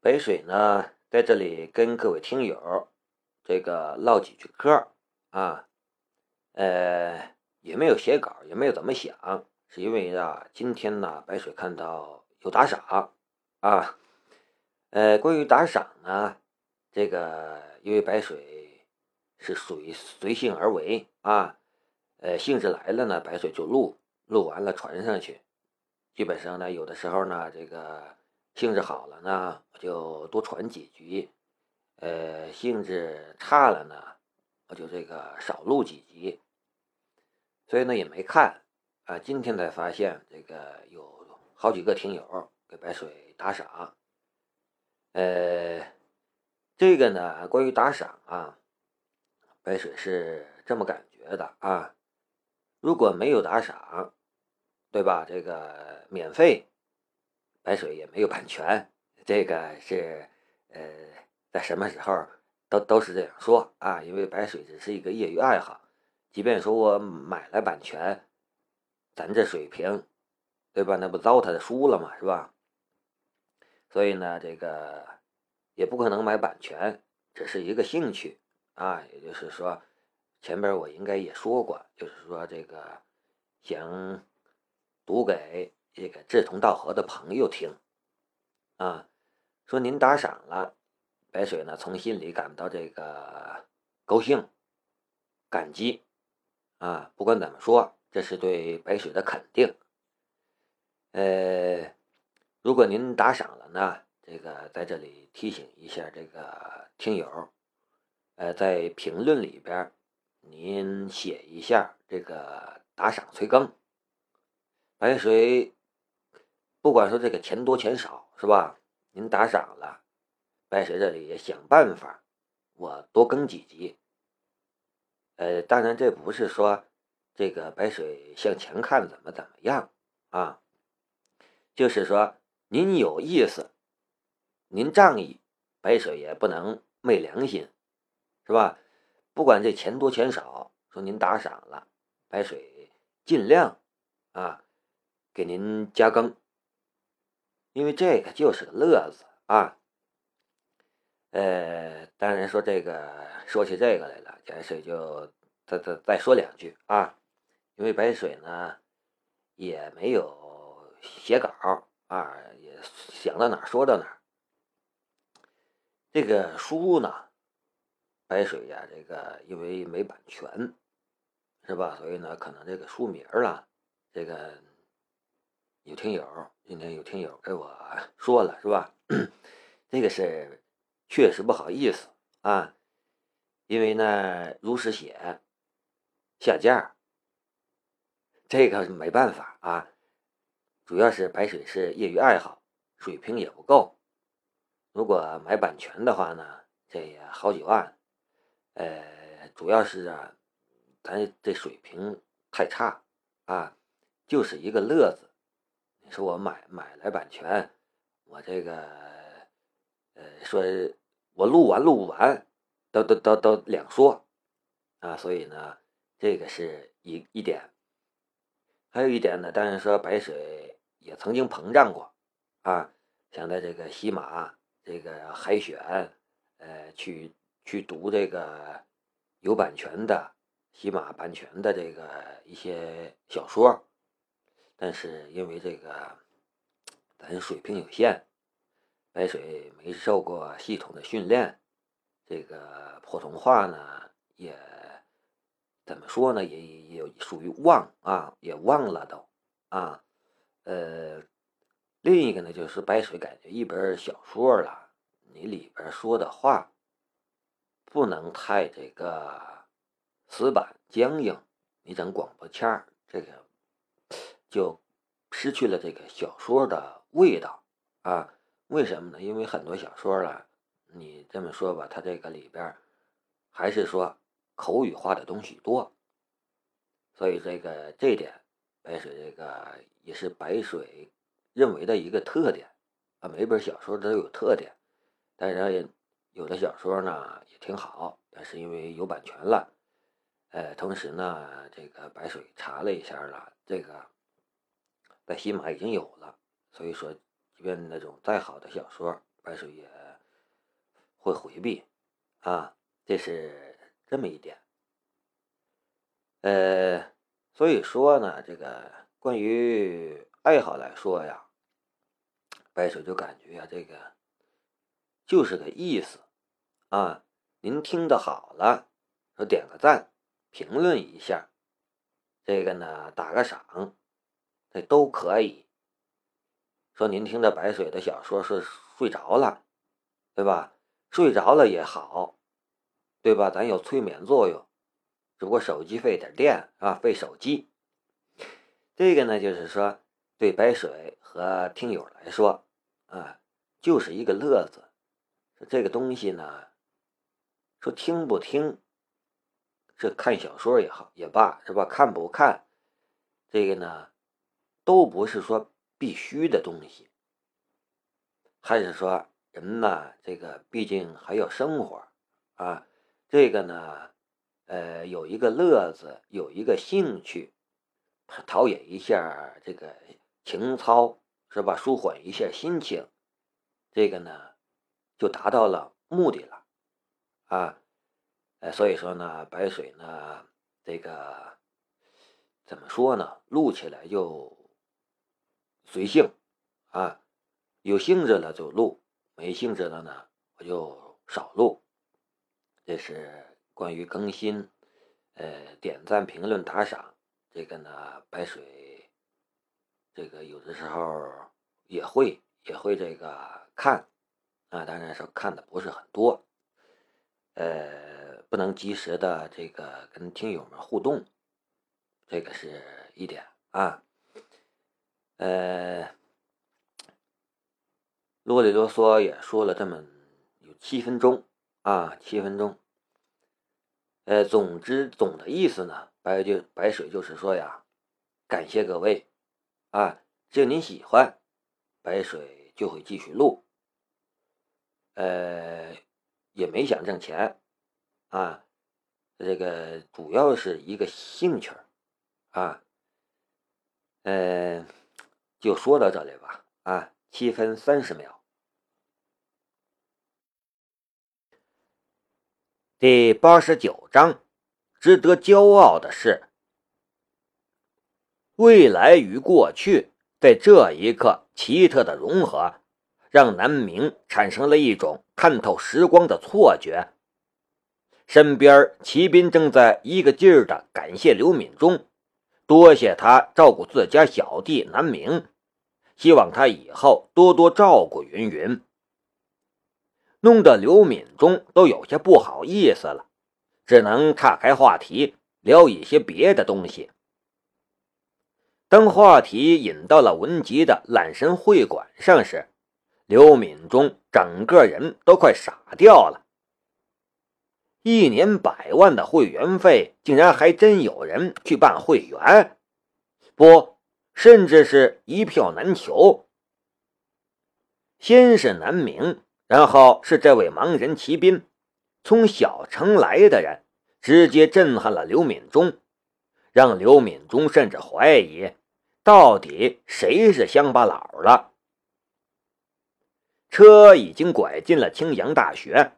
北水呢，在这里跟各位听友这个唠几句嗑啊，呃，也没有写稿，也没有怎么想，是因为啊，今天呢，白水看到有打赏啊，呃，关于打赏呢，这个因为白水是属于随性而为啊，呃，兴致来了呢，白水就录，录完了传上去，基本上呢，有的时候呢，这个。兴致好了呢，我就多传几局；呃，兴致差了呢，我就这个少录几集。所以呢，也没看啊。今天才发现，这个有好几个听友给白水打赏。呃，这个呢，关于打赏啊，白水是这么感觉的啊。如果没有打赏，对吧？这个免费。白水也没有版权，这个是呃，在什么时候都都是这样说啊，因为白水只是一个业余爱好，即便说我买了版权，咱这水平，对吧？那不糟蹋的书了嘛，是吧？所以呢，这个也不可能买版权，只是一个兴趣啊。也就是说，前边我应该也说过，就是说这个想读给。这个志同道合的朋友听，啊，说您打赏了，白水呢从心里感到这个高兴、感激，啊，不管怎么说，这是对白水的肯定。呃，如果您打赏了呢，这个在这里提醒一下这个听友，呃，在评论里边您写一下这个打赏催更，白水。不管说这个钱多钱少是吧？您打赏了，白水这里也想办法，我多更几集。呃，当然这不是说这个白水向前看怎么怎么样啊，就是说您有意思，您仗义，白水也不能昧良心，是吧？不管这钱多钱少，说您打赏了，白水尽量啊给您加更。因为这个就是个乐子啊，呃，当然说这个说起这个来了，白水就再再再说两句啊。因为白水呢也没有写稿啊，也想到哪说到哪。这个书呢，白水呀，这个因为没版权，是吧？所以呢，可能这个书名啊，这个。有听友，今天有听友给我 说了，是吧？这个是确实不好意思啊，因为呢，如实写下架，这个没办法啊。主要是白水是业余爱好，水平也不够。如果买版权的话呢，这也好几万。呃，主要是啊，咱这水平太差啊，就是一个乐子。说我买买来版权，我这个，呃，说我录完录不完，都都都都两说，啊，所以呢，这个是一一点，还有一点呢，当然说白水也曾经膨胀过，啊，想在这个喜马这个海选，呃，去去读这个有版权的喜马版权的这个一些小说。但是因为这个，咱水平有限，白水没受过系统的训练，这个普通话呢也怎么说呢，也也属于忘啊，也忘了都啊。呃，另一个呢就是白水感觉一本小说了，你里边说的话不能太这个死板僵硬，你整广播腔这个。就失去了这个小说的味道啊？为什么呢？因为很多小说了，你这么说吧，它这个里边还是说口语化的东西多，所以这个这点白水这个也是白水认为的一个特点啊。每本小说都有特点，但是也有的小说呢也挺好，但是因为有版权了，呃，同时呢，这个白水查了一下了，这个。在西马已经有了，所以说，即便那种再好的小说，白水也会回避啊，这是这么一点。呃，所以说呢，这个关于爱好来说呀，白水就感觉呀，这个就是个意思啊。您听的好了，说点个赞，评论一下，这个呢打个赏，这都可以。说您听着白水的小说是睡着了，对吧？睡着了也好，对吧？咱有催眠作用，只不过手机费点电啊，费手机。这个呢，就是说对白水和听友来说啊，就是一个乐子。说这个东西呢。说听不听，这看小说也好也罢，是吧？看不看，这个呢，都不是说必须的东西。还是说人呢，这个毕竟还要生活啊。这个呢，呃，有一个乐子，有一个兴趣，陶冶一下这个情操，是吧？舒缓一下心情，这个呢，就达到了目的了。啊，呃，所以说呢，白水呢，这个怎么说呢？录起来就随性啊，有兴致了就录，没兴致了呢，我就少录。这是关于更新，呃，点赞、评论、打赏，这个呢，白水这个有的时候也会也会这个看啊，当然是看的不是很多。呃，不能及时的这个跟听友们互动，这个是一点啊。呃，啰里啰嗦也说了这么有七分钟啊，七分钟。呃，总之总的意思呢，白就白水就是说呀，感谢各位啊，只要您喜欢，白水就会继续录。呃。也没想挣钱，啊，这个主要是一个兴趣啊，嗯，就说到这里吧，啊，七分三十秒。第八十九章，值得骄傲的是，未来与过去在这一刻奇特的融合。让南明产生了一种看透时光的错觉。身边骑兵正在一个劲儿的感谢刘敏忠，多谢他照顾自家小弟南明，希望他以后多多照顾云云。弄得刘敏忠都有些不好意思了，只能岔开话题聊一些别的东西。当话题引到了文集的揽神会馆上时，刘敏忠整个人都快傻掉了。一年百万的会员费，竟然还真有人去办会员，不，甚至是一票难求。先是南明，然后是这位盲人骑兵，从小城来的人，直接震撼了刘敏忠，让刘敏忠甚至怀疑，到底谁是乡巴佬了。车已经拐进了青阳大学，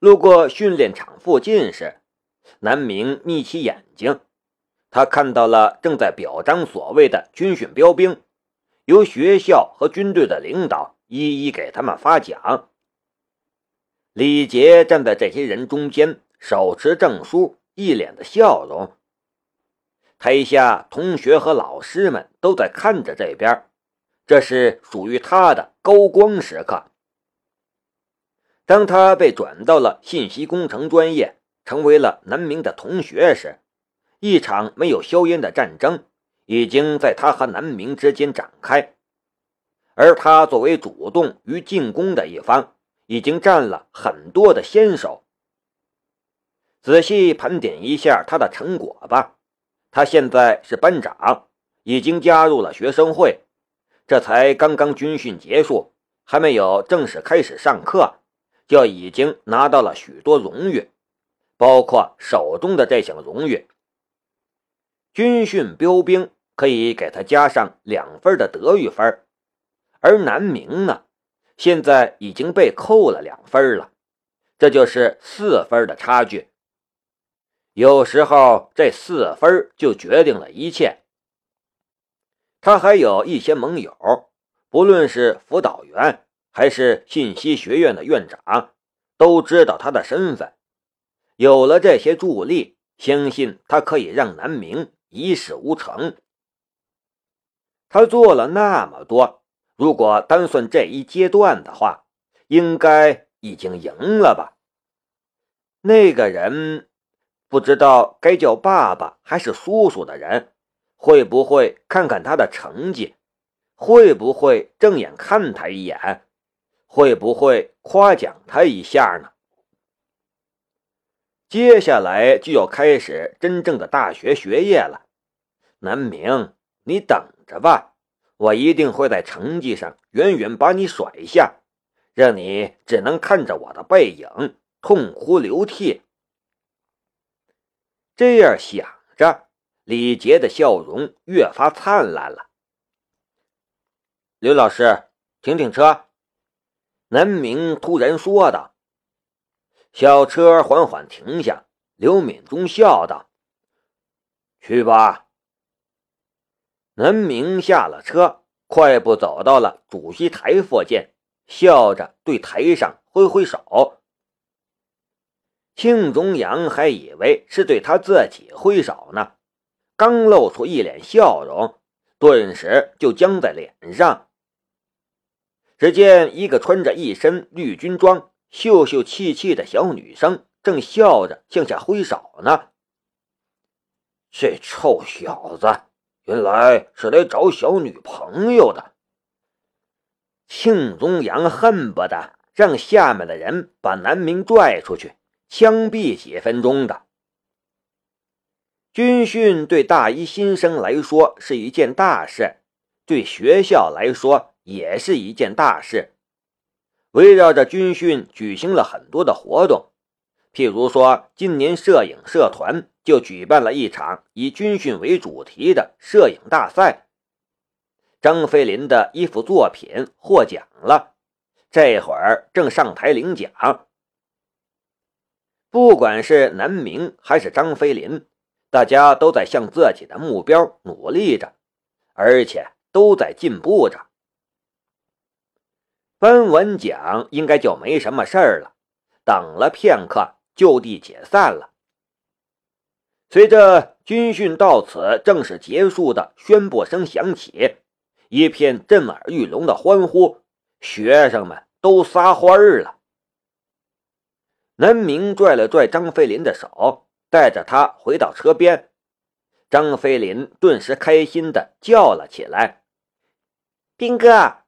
路过训练场附近时，南明眯起眼睛，他看到了正在表彰所谓的军训标兵，由学校和军队的领导一一给他们发奖。李杰站在这些人中间，手持证书，一脸的笑容。台下同学和老师们都在看着这边。这是属于他的高光时刻。当他被转到了信息工程专业，成为了南明的同学时，一场没有硝烟的战争已经在他和南明之间展开，而他作为主动与进攻的一方，已经占了很多的先手。仔细盘点一下他的成果吧，他现在是班长，已经加入了学生会。这才刚刚军训结束，还没有正式开始上课，就已经拿到了许多荣誉，包括手中的这项荣誉——军训标兵，可以给他加上两分的德育分。而南明呢，现在已经被扣了两分了，这就是四分的差距。有时候这四分就决定了一切。他还有一些盟友，不论是辅导员还是信息学院的院长，都知道他的身份。有了这些助力，相信他可以让南明一事无成。他做了那么多，如果单算这一阶段的话，应该已经赢了吧？那个人。不知道该叫爸爸还是叔叔的人，会不会看看他的成绩？会不会正眼看他一眼？会不会夸奖他一下呢？接下来就要开始真正的大学学业了，南明，你等着吧，我一定会在成绩上远远把你甩下，让你只能看着我的背影痛哭流涕。这样想着，李杰的笑容越发灿烂了。刘老师，停停车！南明突然说道。小车缓缓停下，刘敏忠笑道：“去吧。”南明下了车，快步走到了主席台附近，笑着对台上挥挥手。庆中阳还以为是对他自己挥手呢，刚露出一脸笑容，顿时就僵在脸上。只见一个穿着一身绿军装、秀秀气气的小女生正笑着向下挥手呢。这臭小子，原来是来找小女朋友的。庆宗阳恨不得让下面的人把南明拽出去。枪毙几分钟的军训，对大一新生来说是一件大事，对学校来说也是一件大事。围绕着军训举行了很多的活动，譬如说，今年摄影社团就举办了一场以军训为主题的摄影大赛。张飞林的一幅作品获奖了，这会儿正上台领奖。不管是南明还是张飞林，大家都在向自己的目标努力着，而且都在进步着。颁完奖应该就没什么事儿了，等了片刻，就地解散了。随着军训到此正式结束的宣布声响起，一片震耳欲聋的欢呼，学生们都撒欢儿了。南明拽了拽张飞林的手，带着他回到车边。张飞林顿时开心的叫了起来：“兵哥！”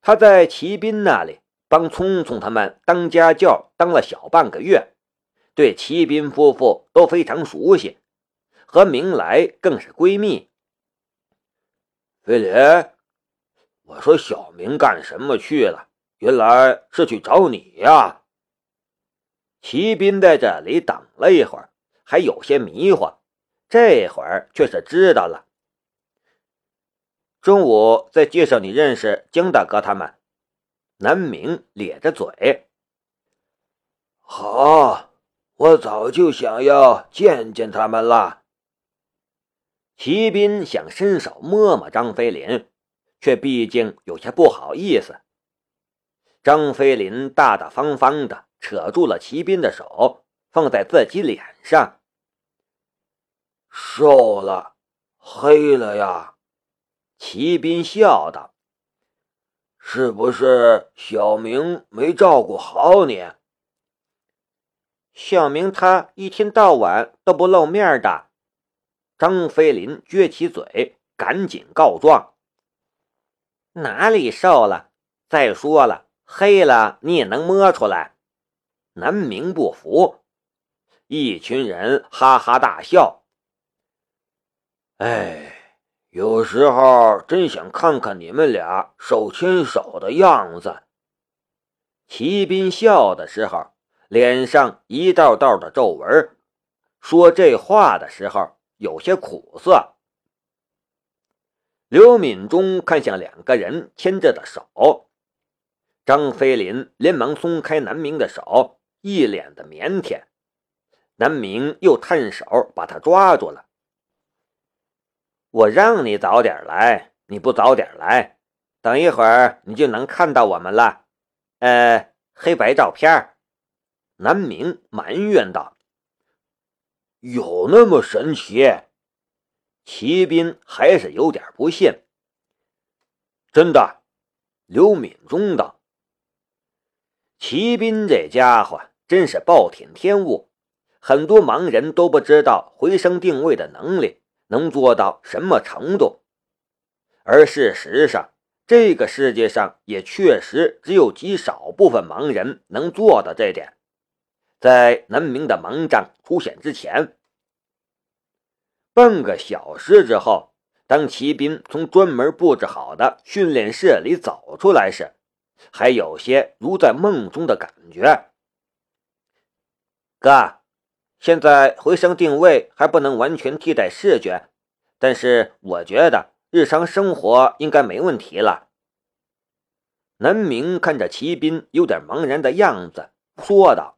他在齐斌那里帮聪聪他们当家教，当了小半个月，对齐斌夫妇都非常熟悉，和明来更是闺蜜。飞林，我说小明干什么去了？原来是去找你呀！齐斌在这里等了一会儿，还有些迷糊，这会儿却是知道了。中午再介绍你认识江大哥他们。南明咧着嘴：“好，我早就想要见见他们了。”齐斌想伸手摸摸张飞林，却毕竟有些不好意思。张飞林大大方方的。扯住了骑兵的手，放在自己脸上。瘦了，黑了呀！骑兵笑道：“是不是小明没照顾好你？”小明他一天到晚都不露面的。张飞林撅起嘴，赶紧告状：“哪里瘦了？再说了，黑了你也能摸出来。”南明不服，一群人哈哈大笑。哎，有时候真想看看你们俩手牵手的样子。齐斌笑的时候，脸上一道道的皱纹，说这话的时候有些苦涩。刘敏忠看向两个人牵着的手，张飞林连忙松开南明的手，一脸的腼腆。南明又探手把他抓住了。我让你早点来，你不早点来，等一会儿你就能看到我们了。呃，黑白照片。南明埋怨道：“有那么神奇？”骑兵还是有点不信。真的，刘敏中道。骑兵这家伙真是暴殄天物，很多盲人都不知道回声定位的能力能做到什么程度。而事实上，这个世界上也确实只有极少部分盲人能做到这点。在南明的盲杖出现之前，半个小时之后，当骑兵从专门布置好的训练室里走出来时，还有些如在梦中的感觉。哥，现在回声定位还不能完全替代视觉，但是我觉得日常生活应该没问题了。南明看着骑兵有点茫然的样子，说道。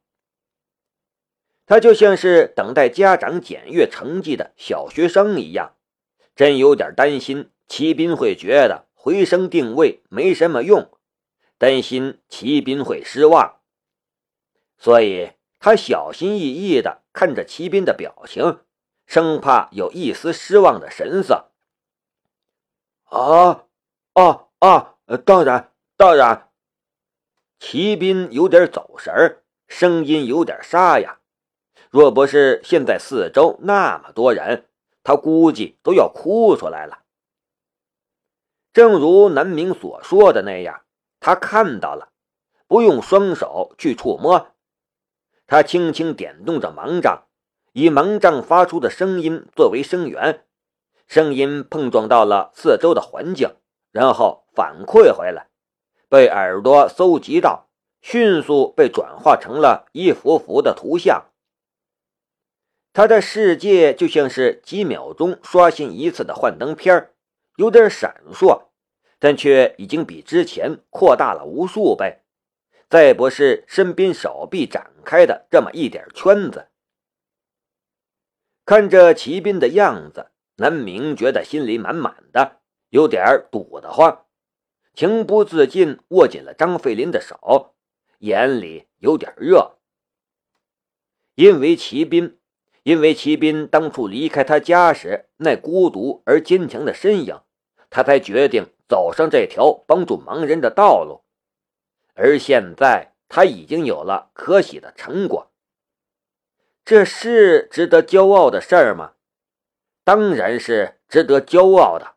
他就像是等待家长检阅成绩的小学生一样，真有点担心骑兵会觉得回声定位没什么用，担心骑兵会失望，所以他小心翼翼的看着骑兵的表情，生怕有一丝失望的神色。啊啊啊！当然，当然。骑兵有点走神，声音有点沙哑。若不是现在四周那么多人，他估计都要哭出来了。正如南明所说的那样，他看到了，不用双手去触摸，他轻轻点动着盲杖，以盲杖发出的声音作为声源，声音碰撞到了四周的环境，然后反馈回来，被耳朵搜集到，迅速被转化成了一幅幅的图像。他的世界就像是几秒钟刷新一次的幻灯片有点闪烁，但却已经比之前扩大了无数倍。再不是身边手臂展开的这么一点圈子。看着骑兵的样子，南明觉得心里满满的，有点堵得慌，情不自禁握紧了张飞林的手，眼里有点热，因为骑兵。因为骑兵当初离开他家时那孤独而坚强的身影，他才决定走上这条帮助盲人的道路。而现在，他已经有了可喜的成果。这是值得骄傲的事儿吗？当然是值得骄傲的。